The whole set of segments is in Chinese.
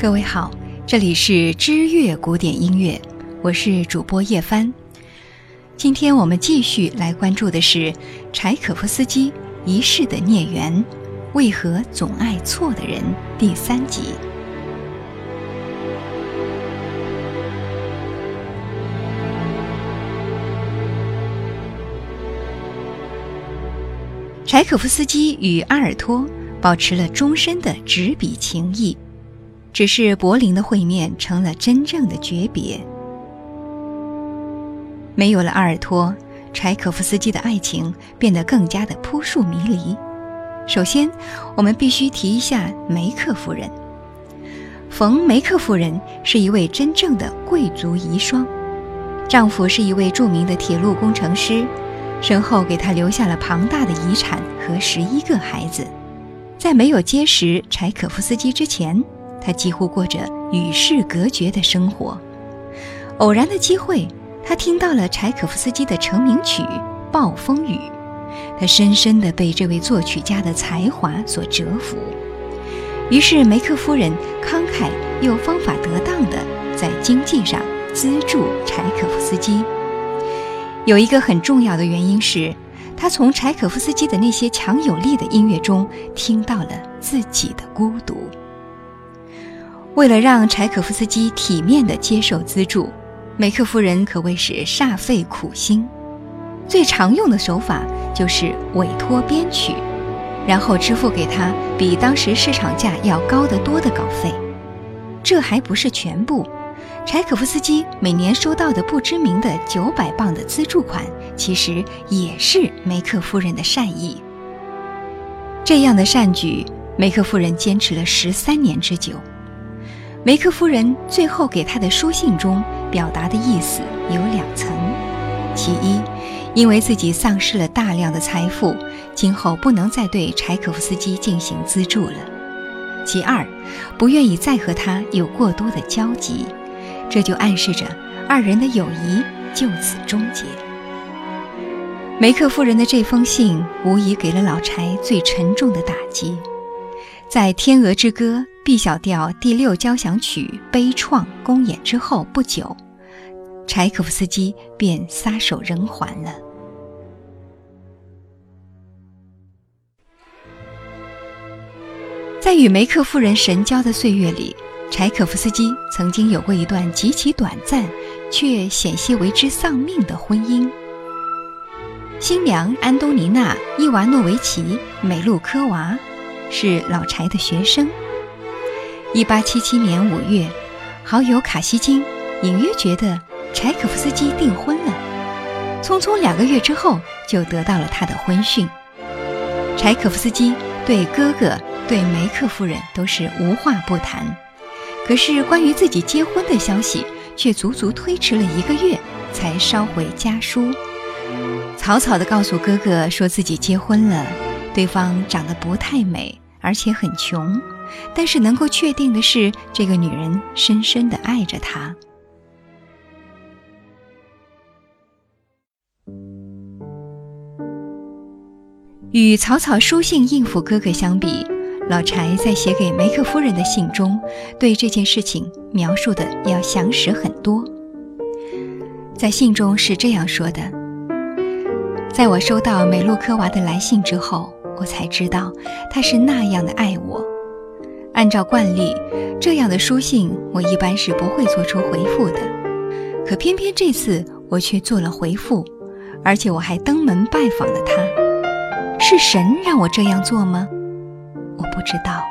各位好，这里是知乐古典音乐，我是主播叶帆。今天我们继续来关注的是柴可夫斯基一世的孽缘，为何总爱错的人第三集。柴可夫斯基与阿尔托保持了终身的执笔情谊，只是柏林的会面成了真正的诀别。没有了阿尔托，柴可夫斯基的爱情变得更加的扑朔迷离。首先，我们必须提一下梅克夫人。冯梅克夫人是一位真正的贵族遗孀，丈夫是一位著名的铁路工程师。身后给她留下了庞大的遗产和十一个孩子，在没有结识柴可夫斯基之前，他几乎过着与世隔绝的生活。偶然的机会，他听到了柴可夫斯基的成名曲《暴风雨》，他深深地被这位作曲家的才华所折服。于是梅克夫人慷慨又方法得当地在经济上资助柴可夫斯基。有一个很重要的原因是，他从柴可夫斯基的那些强有力的音乐中听到了自己的孤独。为了让柴可夫斯基体面地接受资助，梅克夫人可谓是煞费苦心。最常用的手法就是委托编曲，然后支付给他比当时市场价要高得多的稿费。这还不是全部。柴可夫斯基每年收到的不知名的九百磅的资助款，其实也是梅克夫人的善意。这样的善举，梅克夫人坚持了十三年之久。梅克夫人最后给他的书信中表达的意思有两层：其一，因为自己丧失了大量的财富，今后不能再对柴可夫斯基进行资助了；其二，不愿意再和他有过多的交集。这就暗示着二人的友谊就此终结。梅克夫人的这封信无疑给了老柴最沉重的打击。在《天鹅之歌》B 小调第六交响曲悲怆公演之后不久，柴可夫斯基便撒手人寰了。在与梅克夫人神交的岁月里。柴可夫斯基曾经有过一段极其短暂，却险些为之丧命的婚姻。新娘安东尼娜·伊娃诺维奇·美露科娃是老柴的学生。1877年5月，好友卡西金隐约觉得柴可夫斯基订婚了，匆匆两个月之后就得到了他的婚讯。柴可夫斯基对哥哥、对梅克夫人都是无话不谈。可是，关于自己结婚的消息却足足推迟了一个月才捎回家书，草草地告诉哥哥说自己结婚了，对方长得不太美，而且很穷，但是能够确定的是，这个女人深深的爱着他。与草草书信应付哥哥相比。老柴在写给梅克夫人的信中，对这件事情描述的要详实很多。在信中是这样说的：“在我收到美露科娃的来信之后，我才知道她是那样的爱我。按照惯例，这样的书信我一般是不会做出回复的，可偏偏这次我却做了回复，而且我还登门拜访了他。是神让我这样做吗？”我不知道。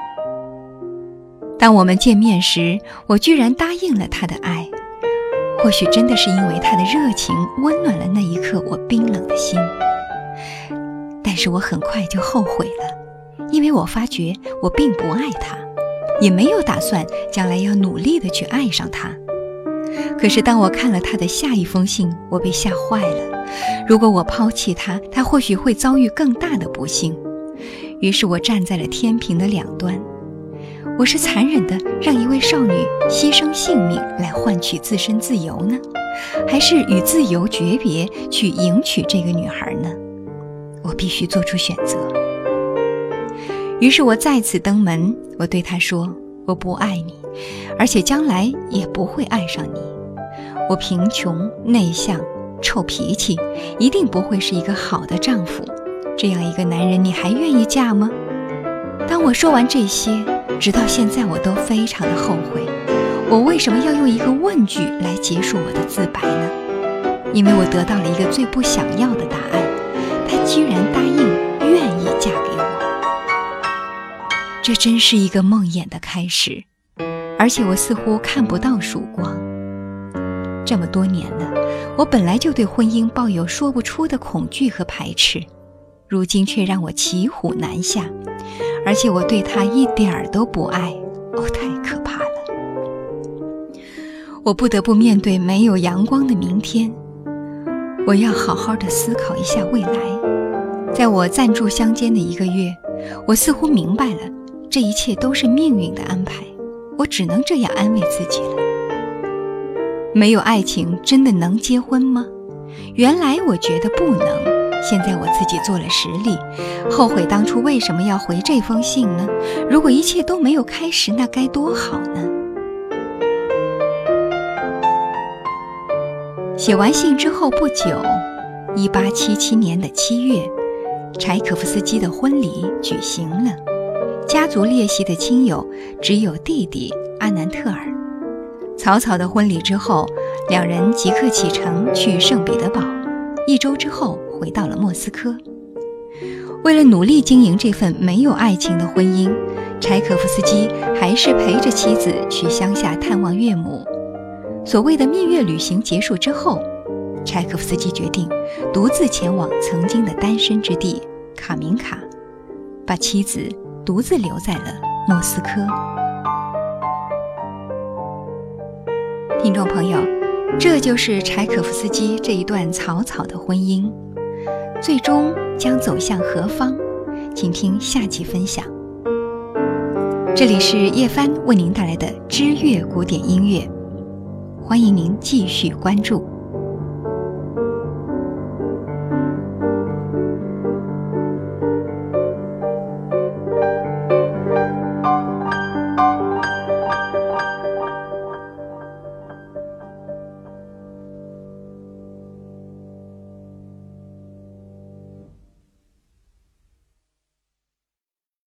当我们见面时，我居然答应了他的爱。或许真的是因为他的热情温暖了那一刻我冰冷的心。但是我很快就后悔了，因为我发觉我并不爱他，也没有打算将来要努力的去爱上他。可是当我看了他的下一封信，我被吓坏了。如果我抛弃他，他或许会遭遇更大的不幸。于是我站在了天平的两端，我是残忍的让一位少女牺牲性命来换取自身自由呢，还是与自由诀别去迎娶这个女孩呢？我必须做出选择。于是我再次登门，我对她说：“我不爱你，而且将来也不会爱上你。我贫穷、内向、臭脾气，一定不会是一个好的丈夫。这样一个男人，你还愿意嫁吗？当我说完这些，直到现在我都非常的后悔，我为什么要用一个问句来结束我的自白呢？因为我得到了一个最不想要的答案，他居然答这真是一个梦魇的开始，而且我似乎看不到曙光。这么多年了，我本来就对婚姻抱有说不出的恐惧和排斥，如今却让我骑虎难下，而且我对他一点儿都不爱，哦，太可怕了！我不得不面对没有阳光的明天，我要好好的思考一下未来。在我暂住乡间的一个月，我似乎明白了，这一切都是命运的安排，我只能这样安慰自己了。没有爱情，真的能结婚吗？原来我觉得不能，现在我自己做了实例，后悔当初为什么要回这封信呢？如果一切都没有开始，那该多好呢！写完信之后不久，一八七七年的七月，柴可夫斯基的婚礼举行了，家族列席的亲友只有弟弟阿南特尔。草草的婚礼之后，两人即刻启程去圣彼得堡。一周之后，回到了莫斯科。为了努力经营这份没有爱情的婚姻，柴可夫斯基还是陪着妻子去乡下探望岳母。所谓的蜜月旅行结束之后，柴可夫斯基决定独自前往曾经的单身之地卡明卡，把妻子独自留在了莫斯科。听众朋友，这就是柴可夫斯基这一段草草的婚姻，最终将走向何方？请听下集分享。这里是叶帆为您带来的知乐古典音乐，欢迎您继续关注。